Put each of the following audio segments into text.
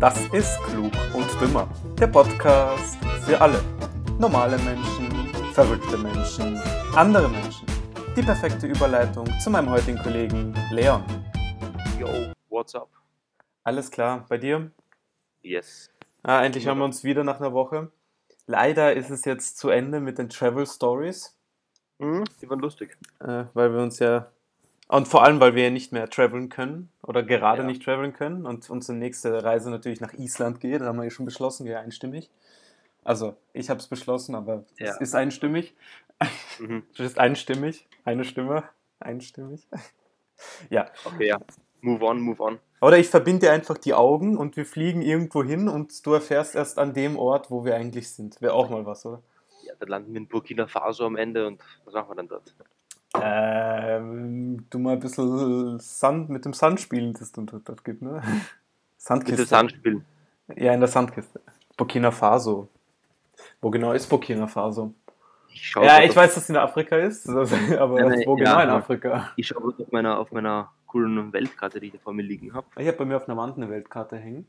Das ist Klug und Dümmer. Der Podcast für alle. Normale Menschen, verrückte Menschen, andere Menschen. Die perfekte Überleitung zu meinem heutigen Kollegen Leon. Yo, what's up? Alles klar, bei dir? Yes. Ah, endlich haben wir uns wieder nach einer Woche. Leider ist es jetzt zu Ende mit den Travel Stories, Hm, die waren lustig. äh, weil wir uns ja und vor allem, weil wir ja nicht mehr traveln können oder gerade Ja. nicht traveln können und unsere nächste Reise natürlich nach Island geht. Da haben wir ja schon beschlossen, ja, einstimmig. Also, ich habe es beschlossen, aber es Ja. ist einstimmig. Mhm. Es ist einstimmig. Eine Stimme. Einstimmig. ja. Okay, ja. Move on, move on. Oder ich verbinde einfach die Augen und wir fliegen irgendwo hin und du erfährst erst an dem Ort, wo wir eigentlich sind. Wäre auch mal was, oder? Ja, dann landen wir in Burkina Faso am Ende und was machen wir dann dort? Ähm, du mal ein bisschen Sand mit dem Sand spielen, das dann dort, gibt, ne? Mit dem Sandkiste. Sand spielen. Ja, in der Sandkiste. Burkina Faso. Wo genau ist Burkina Faso? Ich schaue Ja, ich weiß, dass es in Afrika ist, aber Nein, nein, wo genau ja, in ja. Afrika? Ich schaue auf meiner, auf meiner coolen Weltkarte, die ich da vor mir liegen habe. Ich habe bei mir auf einer Wand eine Weltkarte hängen.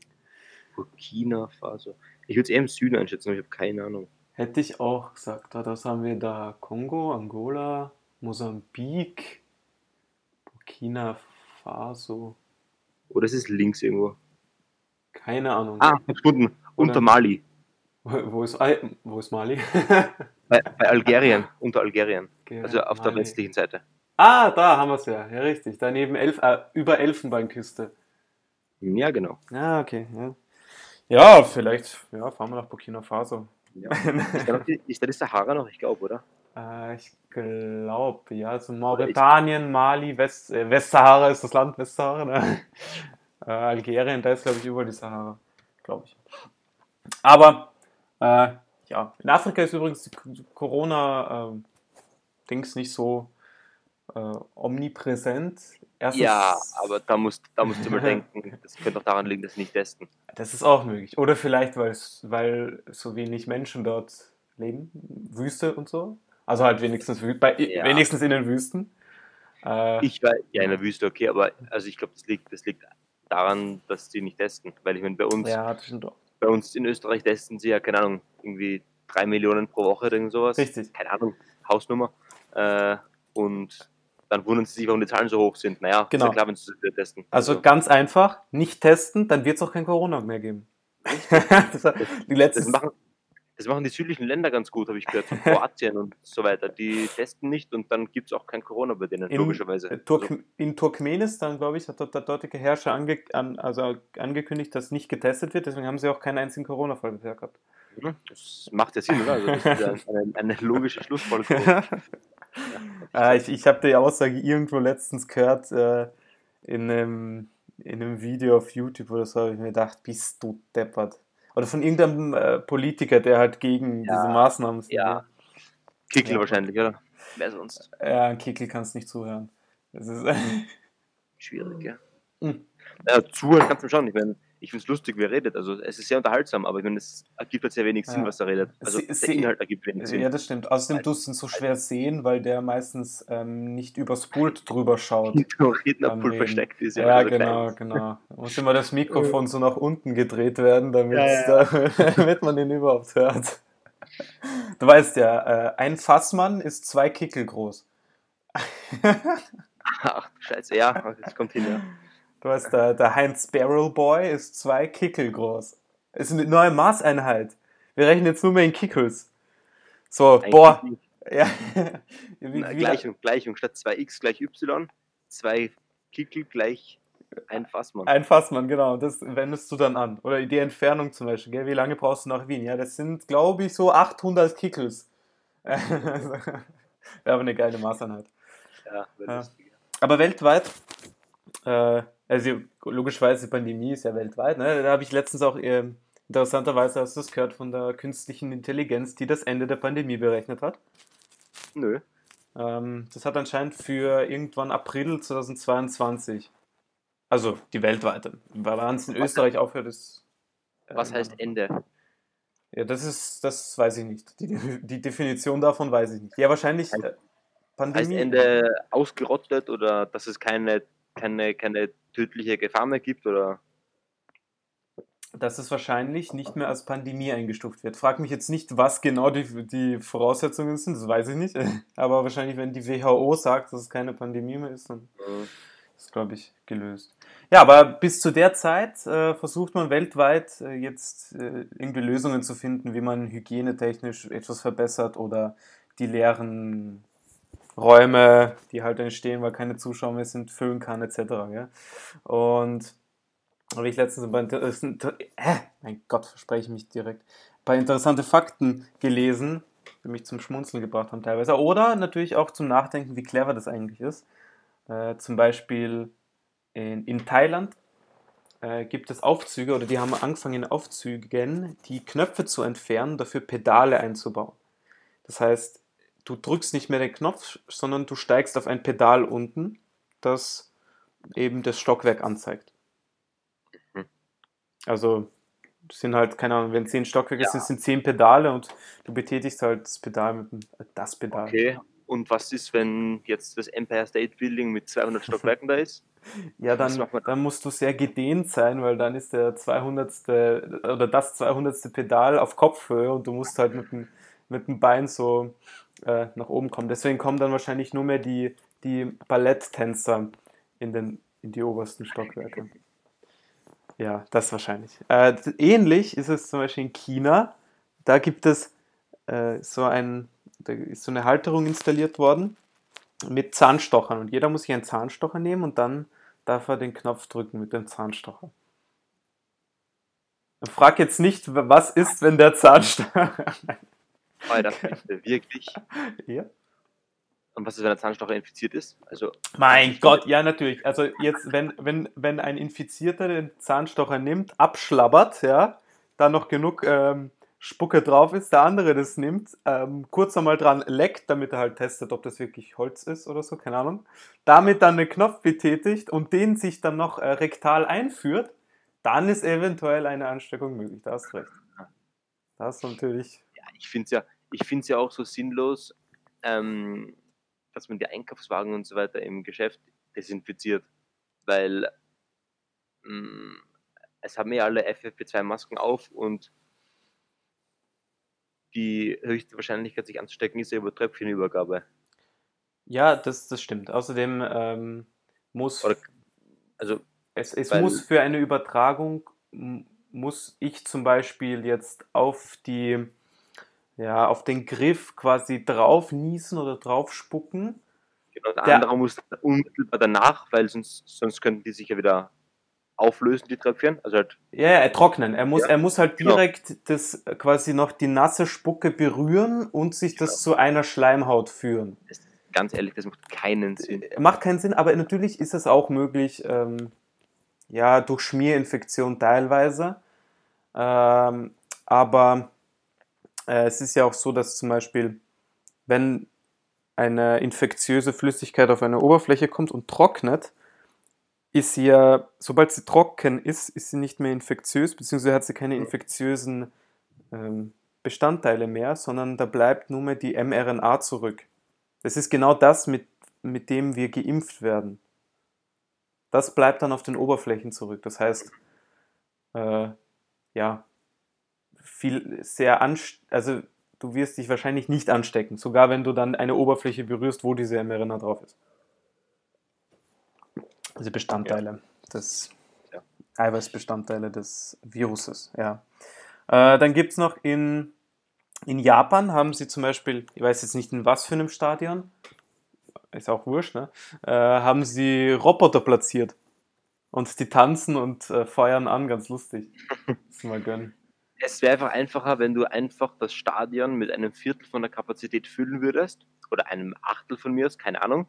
Burkina Faso. Ich würde es eher im Süden einschätzen, aber ich habe keine Ahnung. Hätte ich auch gesagt. Da das haben wir da Kongo, Angola, Mosambik, Burkina Faso. Oder es ist links irgendwo. Keine Ahnung. Ah, gefunden. Unter Mali. Wo, wo, ist, wo ist Mali? Bei, bei Algerien. Unter Algerien. Okay, Also auf der Mali. westlichen Seite. Ah, da haben wir es ja. Ja, richtig. Daneben Elf, äh, über Elfenbeinküste. Ja, genau. Ja, okay. Ja, ja vielleicht ja, fahren wir nach Burkina Faso. Ja. Ist, da die, ist da die Sahara noch? Ich glaube, oder? Äh, ich glaube, ja, also Mauretanien, Mali, West, äh, Westsahara ist das Land, Westsahara, ne? äh, Algerien, da ist, glaube ich, überall die Sahara, glaube ich. Aber, äh, ja, in Afrika ist übrigens die Corona-Dings nicht so äh, omnipräsent. Erstens, Ja, aber da musst, da musst du mal denken, das könnte auch daran liegen, dass sie nicht testen. Das ist auch möglich. Oder vielleicht, weil so wenig Menschen dort leben, Wüste und so. Also halt wenigstens, bei, Ja. wenigstens in den Wüsten. Äh, Ich weiß, ja, in der Wüste, okay, aber also ich glaube, das liegt, das liegt daran, dass sie nicht testen. Weil ich meine, bei uns, ja, bei uns in Österreich testen sie ja, keine Ahnung, irgendwie drei Millionen pro Woche oder irgend sowas. Richtig. Keine Ahnung, Hausnummer. Äh, und dann wundern sie sich, warum die Zahlen so hoch sind. Naja, Genau. ist ja klar, wenn sie testen. Also ganz einfach, nicht testen, dann wird es auch kein Corona mehr geben. das war die letzte. das machen, das machen die südlichen Länder ganz gut, habe ich gehört, so Kroatien und so weiter. Die testen nicht und dann gibt es auch kein Corona bei denen, In, logischerweise. äh, Turk in Turkmenistan, glaube ich, hat der dortige Herrscher ange an, also angekündigt, dass nicht getestet wird. Deswegen haben sie auch keinen einzigen Corona-Fall bisher gehabt. Mhm, Das macht ja Sinn, oder? Also das ist ja eine, eine logische Schlussfolgerung. äh, ich ich habe die Aussage irgendwo letztens gehört äh, in, einem, in einem Video auf YouTube oder so, habe ich mir gedacht, bist du deppert. Oder von irgendeinem äh, Politiker, der halt gegen Ja, diese Maßnahmen ist. ja. Kickel Ja. wahrscheinlich, oder? Wer sonst? Ja, ein Kickel kannst nicht zuhören. Das ist, Schwierig, ja. Mhm. Ja, zuhören kannst du schon. Ich meine, ich finde es lustig, wie er redet. Also es ist sehr unterhaltsam, aber ich meine, es ergibt halt sehr wenig Sinn, Ja. was er redet. Also Sie- der sie- Inhalt ergibt wenig Sinn. ja, das stimmt. Außerdem tust du ihn so schwer sehen, weil der meistens ähm, nicht übers Pult drüber schaut. Hinter Rednerpult Reden. versteckt ist. Ja, weil er so genau, klein ist. genau. Da muss immer das Mikrofon so nach unten gedreht werden, damit, Ja, damit man den überhaupt hört. Du weißt ja, äh, ein Fassmann ist zwei Kickel groß. Ach, scheiße, ja, das kommt hin, ja. Du weißt, der, der Heinz Barrel Boy ist zwei Kickel groß. Ist eine neue Maßeinheit. Wir rechnen jetzt nur mehr in Kickels. So, Eigentlich boah. nicht. Ja. Wie, Na, wie, Gleichung, Gleichung. Statt 2x gleich y, 2 Kickel gleich ein Fassmann. Ein Fassmann, genau. Das wendest du dann an. Oder die Entfernung zum Beispiel. Gell? Wie lange brauchst du nach Wien? Ja, das sind, glaube ich, so 800 Kickels. Wäre aber eine geile Maßeinheit. Ja, Ja. Aber weltweit, äh, also logischerweise, die Pandemie ist ja weltweit. Ne? Da habe ich letztens auch äh, interessanterweise, hast du das gehört, von der künstlichen Intelligenz, die das Ende der Pandemie berechnet hat. Nö. Ähm, das hat anscheinend für irgendwann April 2022. Also die weltweite. Wann es in Was- Österreich aufhört, ist. äh, Was heißt Ende? Ja, das ist, das weiß ich nicht. Die, die Definition davon weiß ich nicht. Ja, wahrscheinlich Heißt- äh, Heißt Pandemie. Ende ausgerottet oder dass es keine, keine, keine tödliche Gefahr mehr gibt oder dass es wahrscheinlich nicht mehr als Pandemie eingestuft wird. Frag mich jetzt nicht, was genau die, die Voraussetzungen sind, das weiß ich nicht. Aber wahrscheinlich, wenn die WHO sagt, dass es keine Pandemie mehr ist, dann Mhm. ist glaube ich, gelöst. Ja, aber bis zu der Zeit äh, versucht man weltweit äh, jetzt äh, irgendwie Lösungen zu finden, wie man hygienetechnisch etwas verbessert oder die leeren Räume, die halt entstehen, weil keine Zuschauer mehr sind, füllen kann, etc. Gell? Und habe ich letztens bei äh, mein Gott, verspreche ich mich direkt, bei interessante Fakten gelesen, die mich zum Schmunzeln gebracht haben teilweise. Oder natürlich auch zum Nachdenken, wie clever das eigentlich ist. Äh, zum Beispiel in, in Thailand äh, gibt es Aufzüge oder die haben angefangen in Aufzügen die Knöpfe zu entfernen, dafür Pedale einzubauen. Das heißt, du drückst nicht mehr den Knopf, sondern du steigst auf ein Pedal unten, das eben das Stockwerk anzeigt. Mhm. Also es sind halt, keine Ahnung, wenn zehn Stockwerke Ja. sind, sind zehn Pedale und du betätigst halt das Pedal mit dem, das Pedal. Okay. Und was ist, wenn jetzt das Empire State Building mit 200 Stockwerken da ist? Ja, dann, dann musst du sehr gedehnt sein, weil dann ist der 200. oder das 200. Pedal auf Kopfhöhe und du musst halt mit dem, mit dem Bein so äh, nach oben kommen. Deswegen kommen dann wahrscheinlich nur mehr die, die Balletttänzer in, den, in die obersten Stockwerke. Ja, das wahrscheinlich. Äh, ähnlich ist es zum Beispiel in China. Da gibt es äh, so ein, da ist so eine Halterung installiert worden mit Zahnstochern und jeder muss sich einen Zahnstocher nehmen und dann darf er den Knopf drücken mit dem Zahnstocher. Frag jetzt nicht, was ist, wenn der Zahnstocher. Alter, bitte, wirklich. ja? Und was ist, wenn der Zahnstocher infiziert ist? Also, Mein Gott, ja, natürlich. Also jetzt, wenn, wenn, wenn ein Infizierter den Zahnstocher nimmt, abschlabbert, ja, da noch genug ähm, Spucke drauf ist, der andere das nimmt, ähm, kurz einmal dran leckt, damit er halt testet, ob das wirklich Holz ist oder so, keine Ahnung. Damit dann den Knopf betätigt und den sich dann noch äh, rektal einführt, dann ist eventuell eine Ansteckung möglich. Da hast du recht. Da hast du natürlich. Ich finde es ja, ich ja auch so sinnlos, ähm, dass man die Einkaufswagen und so weiter im Geschäft desinfiziert. Weil mh, es haben ja alle FFP2-Masken auf und die höchste Wahrscheinlichkeit, sich anzustecken, ist ja über Tröpfchenübergabe. Ja, das, das stimmt. Außerdem ähm, muss. Oder- Also, Es, es muss für eine Übertragung, muss ich zum Beispiel jetzt auf die, ja, auf den Griff quasi drauf niesen oder drauf spucken. genau, der Der- andere muss unmittelbar danach, weil sonst, sonst könnten die sich ja wieder auflösen, die Tröpfchen. Also halt, Ja, ja, er trocknen. Er muss, Ja, er muss halt genau. direkt das äh, quasi noch die nasse Spucke berühren und sich das Genau. zu einer Schleimhaut führen. das, ganz ehrlich, das macht keinen Sinn. Macht keinen Sinn, aber natürlich ist es auch möglich, ähm, ja, durch Schmierinfektion teilweise. Ähm, aber äh, es ist ja auch so, dass zum Beispiel, wenn eine infektiöse Flüssigkeit auf eine Oberfläche kommt und trocknet, ist sie ja, sobald sie trocken ist, ist sie nicht mehr infektiös, beziehungsweise hat sie keine infektiösen ähm, Bestandteile mehr, sondern da bleibt nur mehr die mRNA zurück. Das ist genau das, mit, mit dem wir geimpft werden. Das bleibt dann auf den Oberflächen zurück. Das heißt, äh, ja, viel sehr anst also du wirst dich wahrscheinlich nicht anstecken, sogar wenn du dann eine Oberfläche berührst, wo diese mRNA drauf ist. Also Bestandteile des Ja. Eiweißbestandteile des Viruses, ja. Äh, dann gibt es noch in, in Japan haben sie zum Beispiel, ich weiß jetzt nicht in was für einem Stadion, ist auch wurscht, ne? Äh, haben sie Roboter platziert. Und die tanzen und äh, feuern an, ganz lustig. Das mal gönnen. Es wäre einfach einfacher, wenn du einfach das Stadion mit einem Viertel von der Kapazität füllen würdest. Oder einem Achtel von mir aus, keine Ahnung.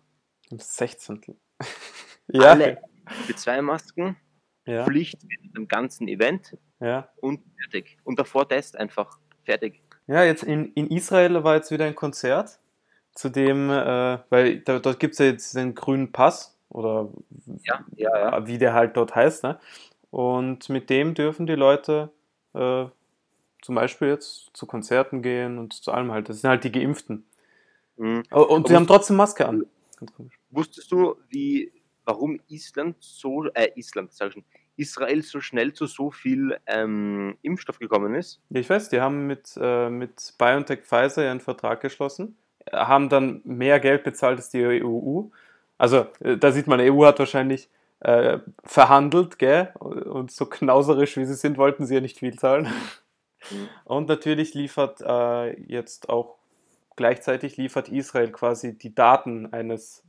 Im Sechzehntel. ja, Alle mit zwei Masken, ja, Pflicht mit dem ganzen Event ja. und fertig. Und davor Test einfach. Fertig. Ja, jetzt in, in Israel war jetzt wieder ein Konzert, zu dem, äh, weil da, dort gibt es ja jetzt den grünen Pass oder Ja, ja, ja. wie der halt dort heißt, ne? Und mit dem dürfen die Leute äh, zum Beispiel jetzt zu Konzerten gehen und zu allem halt. Das sind halt die Geimpften. Mhm. Oh, Und sie haben trotzdem Maske an. Wusstest du, wie, warum Island so, äh, Island, sag ich schon, Israel so schnell zu so viel ähm, Impfstoff gekommen ist? Ja, ich weiß, die haben mit, äh, mit BioNTech Pfizer ja einen Vertrag geschlossen, haben dann mehr Geld bezahlt als die EU. Also äh, da sieht man, die EU hat wahrscheinlich äh, verhandelt, gell? Und so knauserisch wie sie sind, wollten sie ja nicht viel zahlen. Mhm. Und natürlich liefert äh, jetzt auch gleichzeitig liefert Israel quasi die Daten eines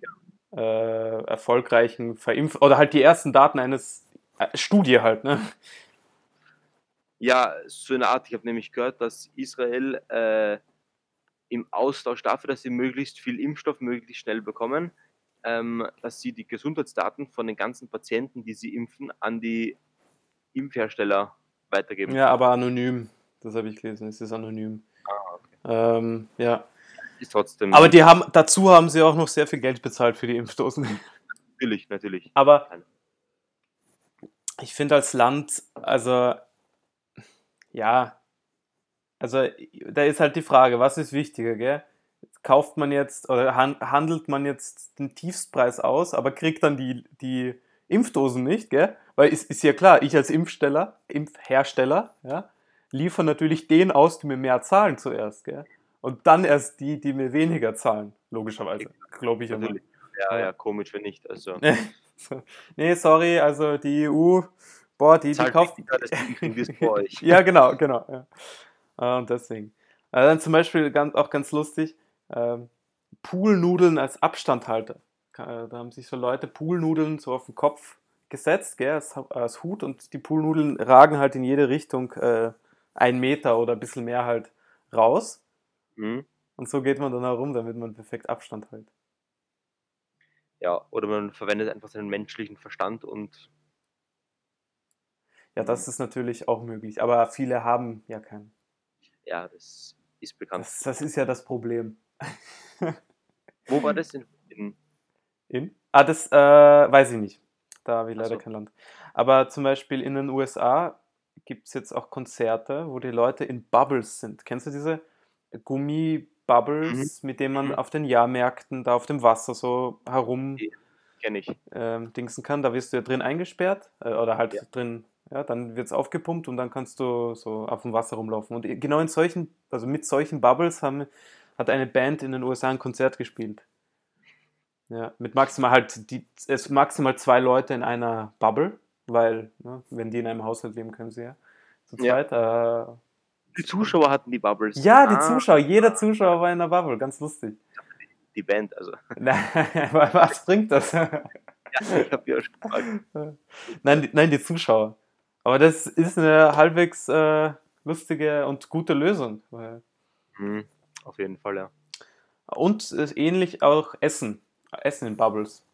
äh, erfolgreichen Verimpf oder halt die ersten Daten eines äh, Studie halt, ne? Ja, so eine Art. Ich habe nämlich gehört, dass Israel äh, im Austausch dafür, dass sie möglichst viel Impfstoff möglichst schnell bekommen, ähm, dass sie die Gesundheitsdaten von den ganzen Patienten, die sie impfen, an die Impfhersteller weitergeben. Ja, aber anonym. Das habe ich gelesen. Es ist anonym. Ah, okay. ähm, ja. Ist trotzdem. Aber die haben, dazu haben sie auch noch sehr viel Geld bezahlt für die Impfdosen. Natürlich, natürlich. Aber ich finde als Land, also ja, also da ist halt die Frage, was ist wichtiger, gell? kauft man jetzt oder handelt man jetzt den Tiefstpreis aus, aber kriegt dann die, die Impfdosen nicht, gell? Weil es ist ja klar, ich als Impfsteller, Impfhersteller, ja, liefere natürlich den aus, die mir mehr zahlen zuerst, gell? Und dann erst die, die mir weniger zahlen, logischerweise, glaube ich immer. Ja, ja, komisch, wenn nicht. Also. nee, sorry, also die EU, boah, die, die kauft. ja, genau, genau. Ja. Ah, und deswegen. Also dann zum Beispiel ganz, auch ganz lustig, ähm, Poolnudeln als Abstandhalter. Da haben sich so Leute Poolnudeln so auf den Kopf gesetzt, gell, als, als Hut und die Poolnudeln ragen halt in jede Richtung äh, ein Meter oder ein bisschen mehr halt raus. Mhm. Und so geht man dann herum, damit man perfekt Abstand hält. Ja, oder man verwendet einfach seinen menschlichen Verstand und. Ja, das ist natürlich auch möglich, aber viele haben ja keinen. Ja, das ist bekannt. Das, das ist ja das Problem. Wo war das? In? In? in? Ah, das äh, weiß ich nicht. Da habe ich leider so. kein Land. Aber zum Beispiel in den USA gibt es jetzt auch Konzerte, wo die Leute in Bubbles sind. Kennst du diese Gummibubbles, mhm. mit denen man mhm. auf den Jahrmärkten da auf dem Wasser so herum Kenn ich. Ähm, dingsen kann? Da wirst du ja drin eingesperrt äh, oder halt ja. drin ja, dann wird es aufgepumpt und dann kannst du so auf dem Wasser rumlaufen. Und genau in solchen, also mit solchen Bubbles haben, hat eine Band in den USA ein Konzert gespielt. Ja, mit maximal halt die, es maximal zwei Leute in einer Bubble, weil, ne, wenn die in einem Haushalt leben, können sie ja zu zweit. Ja. Äh, die Zuschauer hatten die Bubbles. Ja, die ah. Zuschauer, jeder Zuschauer war in der Bubble, ganz lustig. Die Band, also. Was bringt das? Ja, ich hab ja schon gefragt. Nein, die, nein, die Zuschauer. Aber das ist eine halbwegs äh, lustige und gute Lösung. Mhm, auf jeden Fall, ja. Und äh, ähnlich auch Essen. Essen in Bubbles.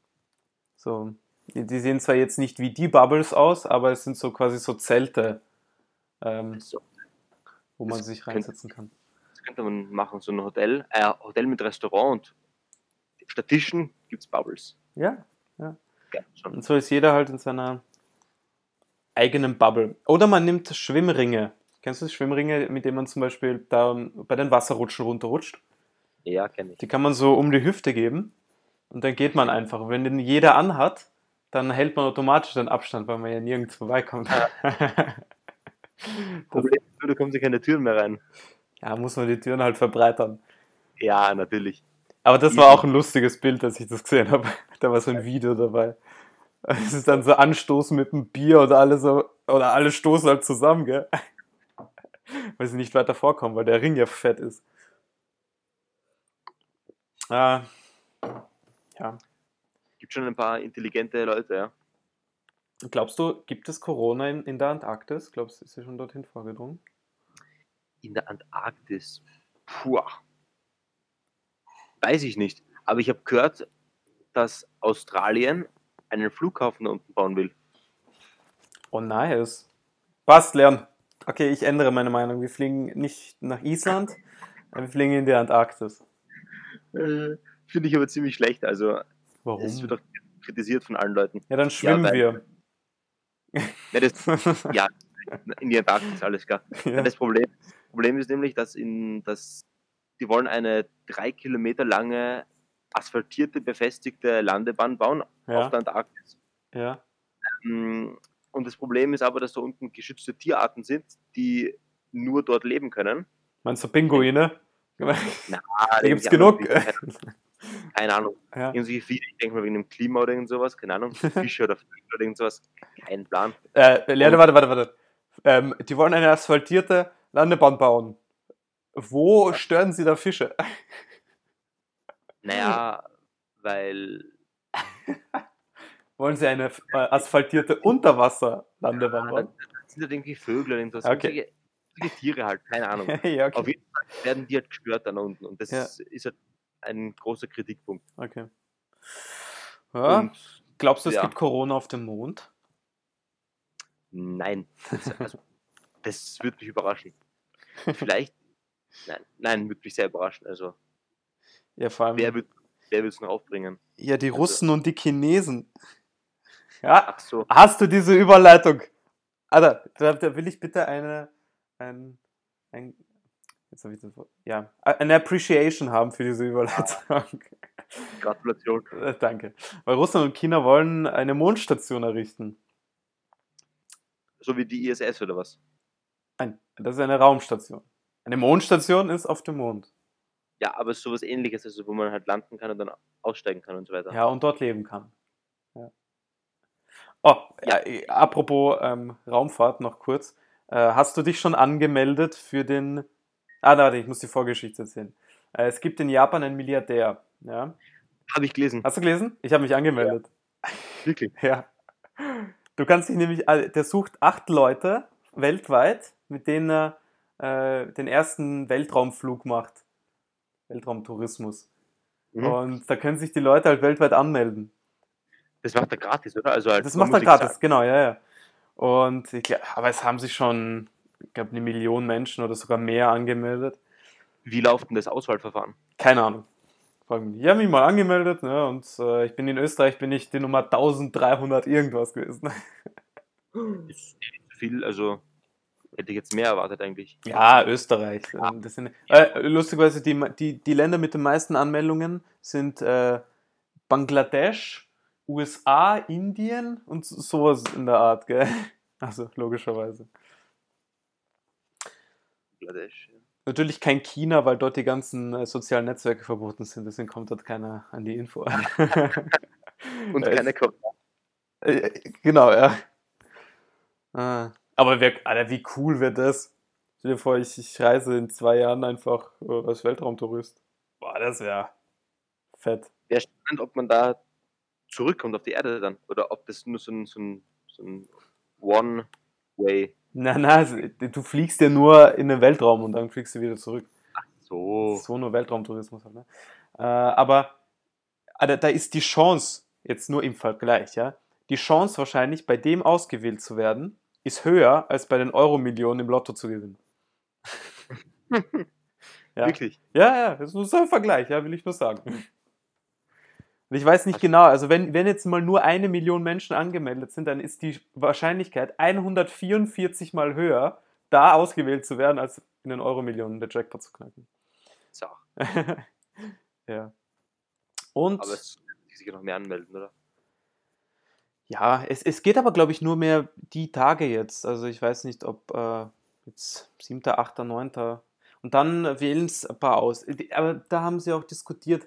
So, die sehen zwar jetzt nicht wie die Bubbles aus, aber es sind so quasi so Zelte, ähm, so. wo man das sich reinsetzen kann. Das könnte man machen, so ein Hotel, äh, Hotel mit Restaurant und statt Tischen gibt es Bubbles. Ja, ja. ja und so ist jeder halt in seiner eigenen Bubble. Oder man nimmt Schwimmringe. Kennst du Schwimmringe, mit denen man zum Beispiel da bei den Wasserrutschen runterrutscht? Ja, kenne ich. Die kann man so um die Hüfte geben und dann geht man einfach. Wenn den jeder anhat, dann hält man automatisch den Abstand, weil man ja nirgends vorbeikommt. Ja. Problem ist, da kommen sie keine Türen mehr rein. Ja, muss man die Türen halt verbreitern. Ja, natürlich. Aber das war auch ein lustiges Bild, als ich das gesehen habe. Da war so ein Video dabei. Es ist dann so Anstoßen mit einem Bier oder alle so, oder alle stoßen halt zusammen, gell? Weil sie nicht weiter vorkommen, weil der Ring ja fett ist. Äh, ja. Gibt schon ein paar intelligente Leute, ja. Glaubst du, gibt es Corona in, in der Antarktis? Glaubst du, ist sie schon dorthin vorgedrungen? In der Antarktis? Puh. Weiß ich nicht. Aber ich habe gehört, dass Australien einen Flughafen da unten bauen will. Oh, nice. Passt, Leon. Okay, ich ändere meine Meinung. Wir fliegen nicht nach Island, wir fliegen in die Antarktis. Äh, Finde ich aber ziemlich schlecht. Also, Warum? Es wird doch kritisiert von allen Leuten. Ja, dann schwimmen ja, wir. Ja, das, ja, in die Antarktis, alles klar. Ja. Das Problem, Problem ist nämlich, dass, in, dass die wollen eine drei Kilometer lange asphaltierte, befestigte Landebahn bauen ja. auf der Antarktis. Ja. Ähm, Und das Problem ist aber, dass da unten geschützte Tierarten sind, die nur dort leben können. Meinst du Pinguine? Na, Da gibt's anderen genug. Keine Ahnung. Ja. Irgendwie Viecher, ich denke mal wegen dem Klima oder irgend sowas, keine Ahnung. Fische oder Vögel oder irgend sowas. Kein Plan. Äh, Leute, warte, warte, warte. Ähm, die wollen eine asphaltierte Landebahn bauen. Wo stören sie da Fische? Naja, weil. Wollen sie eine äh, asphaltierte Unterwasserlandebahn Ah, bauen? das sind halt irgendwie Vögel oder irgendwas. Okay. Tiere halt, keine Ahnung. ja, okay. Auf jeden Fall werden die halt gestört da unten. Und das Ja. ist halt ein großer Kritikpunkt. okay. Ja, Und glaubst du, es ja. gibt Corona auf dem Mond? nein, das, also, das würde mich überraschen. Vielleicht. Nein, nein, würde mich sehr überraschen. Also, Ja, vor allem. wer wird wer es noch aufbringen? ja, die Russen und die Chinesen. Ja, Ach so, hast du diese Überleitung? Alter, da, da will ich bitte eine, ein, ein, jetzt habe ich das Wort, ja, eine Appreciation haben für diese Überleitung. Gratulation. Äh, Danke. Weil Russland und China wollen eine Mondstation errichten. So wie die ISS oder was? Nein, das ist eine Raumstation. Eine Mondstation ist auf dem Mond. Ja, aber sowas ähnliches, also wo man halt landen kann und dann aussteigen kann und so weiter. Ja, und dort leben kann. Ja. Oh, ja, äh, apropos ähm, Raumfahrt noch kurz. Äh, hast du dich schon angemeldet für den. Ah, warte, ich muss die Vorgeschichte erzählen. Äh, es gibt in Japan einen Milliardär. Ja? Habe ich gelesen. Hast du gelesen? Ich habe mich angemeldet. Wirklich. Ja. Du kannst dich nämlich, äh, der sucht acht Leute weltweit, mit denen er äh, den ersten Weltraumflug macht. Weltraumtourismus. Mhm. Und da können sich die Leute halt weltweit anmelden. Das macht er gratis, oder? Also halt, Das macht er gratis, genau, ja, ja. Und ich aber es haben sich schon, ich glaube, eine Million Menschen oder sogar mehr angemeldet. Wie läuft denn das Auswahlverfahren? Keine Ahnung. Nicht. Ich habe mich mal angemeldet ne, und äh, ich bin in Österreich, bin ich die Nummer 1300 irgendwas gewesen. Ist nicht so viel, also hätte ich jetzt mehr erwartet eigentlich. Ja, Österreich. ähm, Das sind, äh, lustigerweise, die, die, die Länder mit den meisten Anmeldungen sind äh, Bangladesch, USA, Indien und so- sowas in der Art, gell? Also, logischerweise. Bangladesch. ja. Natürlich kein China, weil dort die ganzen äh, sozialen Netzwerke verboten sind, deswegen kommt dort keiner an die Info. Und Äh, keine Corona. Äh, genau, ja. Ah. Aber wer, Alter, wie cool wird das? Stell dir vor, ich, ich reise in zwei Jahren einfach äh, als Weltraumtourist. Boah, das wäre fett. Wäre spannend, ob man da zurückkommt auf die Erde dann. Oder ob das nur so ein, so ein, so ein One-Way. Na, na, also, du fliegst ja nur in den Weltraum und dann fliegst du wieder zurück. So. So nur Weltraumtourismus halt, ne? Äh, aber Alter, da ist die Chance, jetzt nur im Vergleich, ja, die Chance wahrscheinlich, bei dem ausgewählt zu werden, ist höher, als bei den Euro-Millionen im Lotto zu gewinnen. Ja. Wirklich. Ja, ja, das ist nur so ein Vergleich, ja, will ich nur sagen. Und ich weiß nicht genau, also wenn, wenn jetzt mal nur eine Million Menschen angemeldet sind, dann ist die Wahrscheinlichkeit 144 mal höher, da ausgewählt zu werden, als in den Euro-Millionen der Jackpot zu knacken. So. ja. Und Aber es sich sicher noch mehr anmelden, oder? ja, es, es geht aber, glaube ich, nur mehr die Tage jetzt. Also ich weiß nicht, ob äh, jetzt 7., 8., 9. Und dann wählen es ein paar aus. Aber da haben sie auch diskutiert,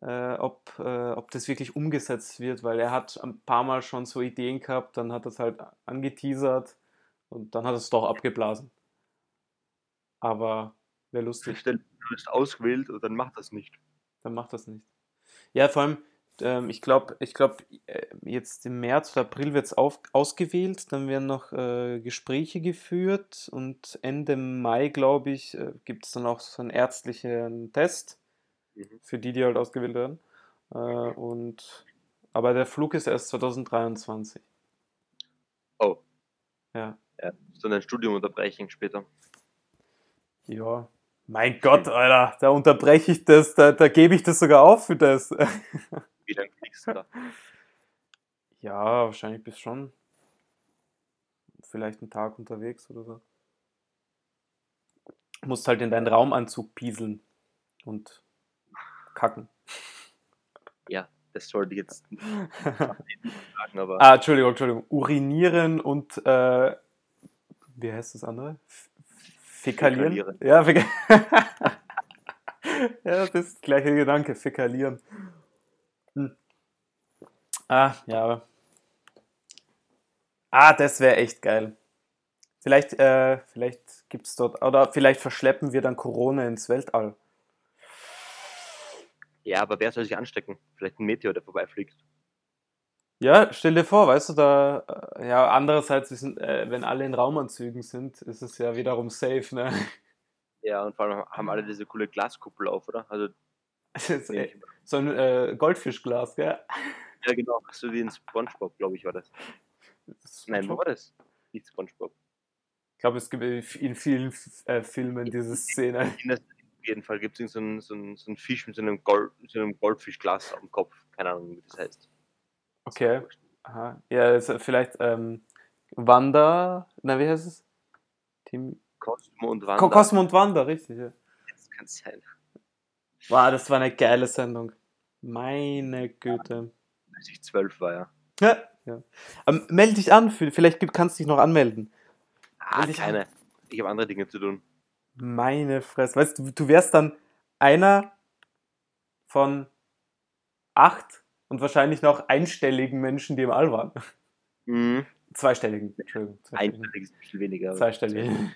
äh, ob, äh, ob das wirklich umgesetzt wird, weil er hat ein paar Mal schon so Ideen gehabt, dann hat er es halt angeteasert und dann hat er es doch abgeblasen. Aber wäre lustig. Stell, du bist ausgewählt und dann macht das nicht. Dann macht das nicht. Ja, vor allem, ähm, ich glaube, ich glaub, äh, jetzt im März oder April wird es ausgewählt, dann werden noch äh, Gespräche geführt und Ende Mai, glaube ich, äh, gibt es dann auch so einen ärztlichen Test Mhm. für die, die halt ausgewählt werden. Äh, und, aber der Flug ist erst 2023. Oh, Ja. ja. So ein Studium unterbrechen später. Ja. Mein Gott, Alter, da unterbreche ich das, da, da gebe ich das sogar auf für das. Wie lange fliegst du da? Ja, wahrscheinlich bis schon. Vielleicht einen Tag unterwegs oder so. Musst halt in deinen Raumanzug pieseln und kacken. Das das sollte ich jetzt nicht sagen, aber Ah, Entschuldigung, Entschuldigung. Urinieren und, äh, wie heißt das andere? Fäkalieren? Fäkalieren. Ja, fäka ja, das ist der gleiche Gedanke, fäkalieren. Hm. Ah, ja. Ah, das wäre echt geil. Vielleicht, äh, vielleicht gibt's dort, oder vielleicht verschleppen wir dann Corona ins Weltall. Ja, aber wer soll sich anstecken? Vielleicht ein Meteor, der vorbeifliegt. Ja, stell dir vor, weißt du, da, äh, ja, andererseits, ist, äh, wenn alle in Raumanzügen sind, ist es ja wiederum safe, ne? Ja, und vor allem haben alle diese coole Glaskuppel auf, oder? Also, ist echt so ein äh, Goldfischglas, gell? ja, genau, so wie in Spongebob, glaube ich, war das. Nein, wo war das? Nicht Spongebob. Ich glaube, es gibt in vielen äh, Filmen diese Szene. Auf jeden Fall gibt es so einen, so, einen, so einen Fisch mit so einem, Gold, so einem Goldfischglas am Kopf. Keine Ahnung, wie das heißt. Okay. Aha. Ja, ist vielleicht ähm, Wanda, na, wie heißt es? Team Cosmo und Wanda. Cosmo und Wanda, richtig, ja. Das kann sein. Wow, das war eine geile Sendung. Meine Güte. Als ich zwölf war, ja. Ja. ja. Ähm, melde dich an, für- vielleicht kannst du dich noch anmelden. Ah, keine. Ich habe andere Dinge zu tun. Meine Fresse. Weißt du, du wärst dann einer von acht und wahrscheinlich noch einstelligen Menschen, die im All waren. Mhm. Zweistelligen, Entschuldigung. Zweistelligen. Einstellig ist ein bisschen weniger. Zweistelligen.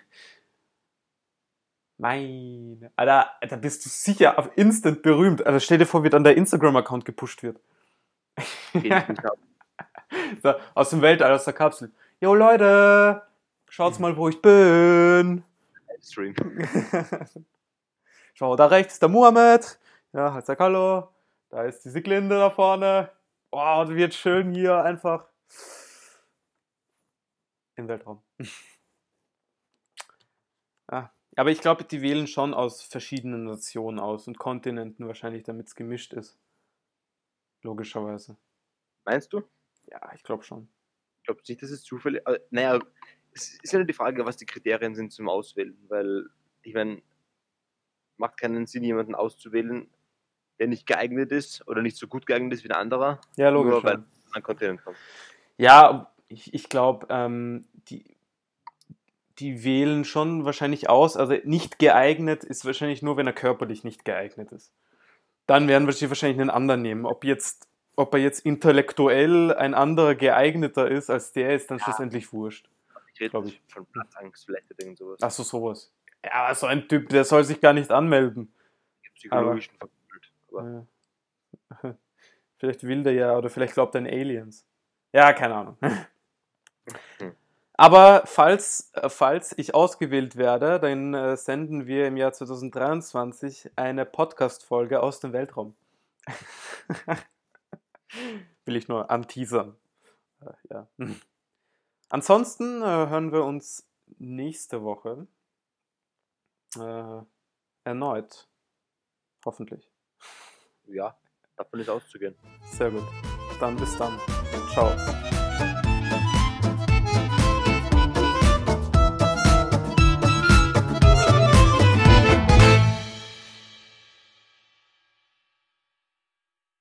Meine. Alter, da bist du sicher auf Instant berühmt. Also stell dir vor, wie dann der Instagram-Account gepusht wird. So, aus dem Weltall, aus der Kapsel. Jo Leute, schaut's mal, wo ich bin. Stream. Schau, da rechts ist der Mohammed. Ja, halt sag Hallo. Da ist die Sieglinde da vorne. Oh, wird schön hier einfach. Im Weltraum. ah, aber ich glaube, die wählen schon aus verschiedenen Nationen aus und Kontinenten wahrscheinlich, damit es gemischt ist. Logischerweise. Meinst du? Ja, ich glaube schon. Ich glaube nicht, dass es zufällig. Äh, naja, es ist ja nur die Frage, was die Kriterien sind zum Auswählen. Weil, ich meine, macht keinen Sinn, jemanden auszuwählen, der nicht geeignet ist oder nicht so gut geeignet ist wie ein anderer. Ja, logisch. Nur weil ja. er an Kontinent kommt. Ja, ich, ich glaube, ähm, die, die wählen schon wahrscheinlich aus. Also nicht geeignet ist wahrscheinlich nur, wenn er körperlich nicht geeignet ist. Dann werden wir wahrscheinlich einen anderen nehmen. Ob jetzt, ob er jetzt intellektuell ein anderer geeigneter ist als der, ist dann schlussendlich wurscht. Glaub ich. von Platzangst, vielleicht oder irgend sowas. Ach so, sowas. Ja, so ein Typ, der soll sich gar nicht anmelden. Psychologischen verkühlt. Ja. Vielleicht will der ja, oder vielleicht glaubt er an Aliens. Ja, keine Ahnung. Aber falls, äh, falls ich ausgewählt werde, dann äh, senden wir im Jahr 2023 eine Podcast-Folge aus dem Weltraum. Will ich nur anteasern. Äh, ja. Ansonsten äh, hören wir uns nächste Woche äh, erneut. Hoffentlich. ja, davon ist auszugehen. Sehr gut. Dann bis dann. Ciao.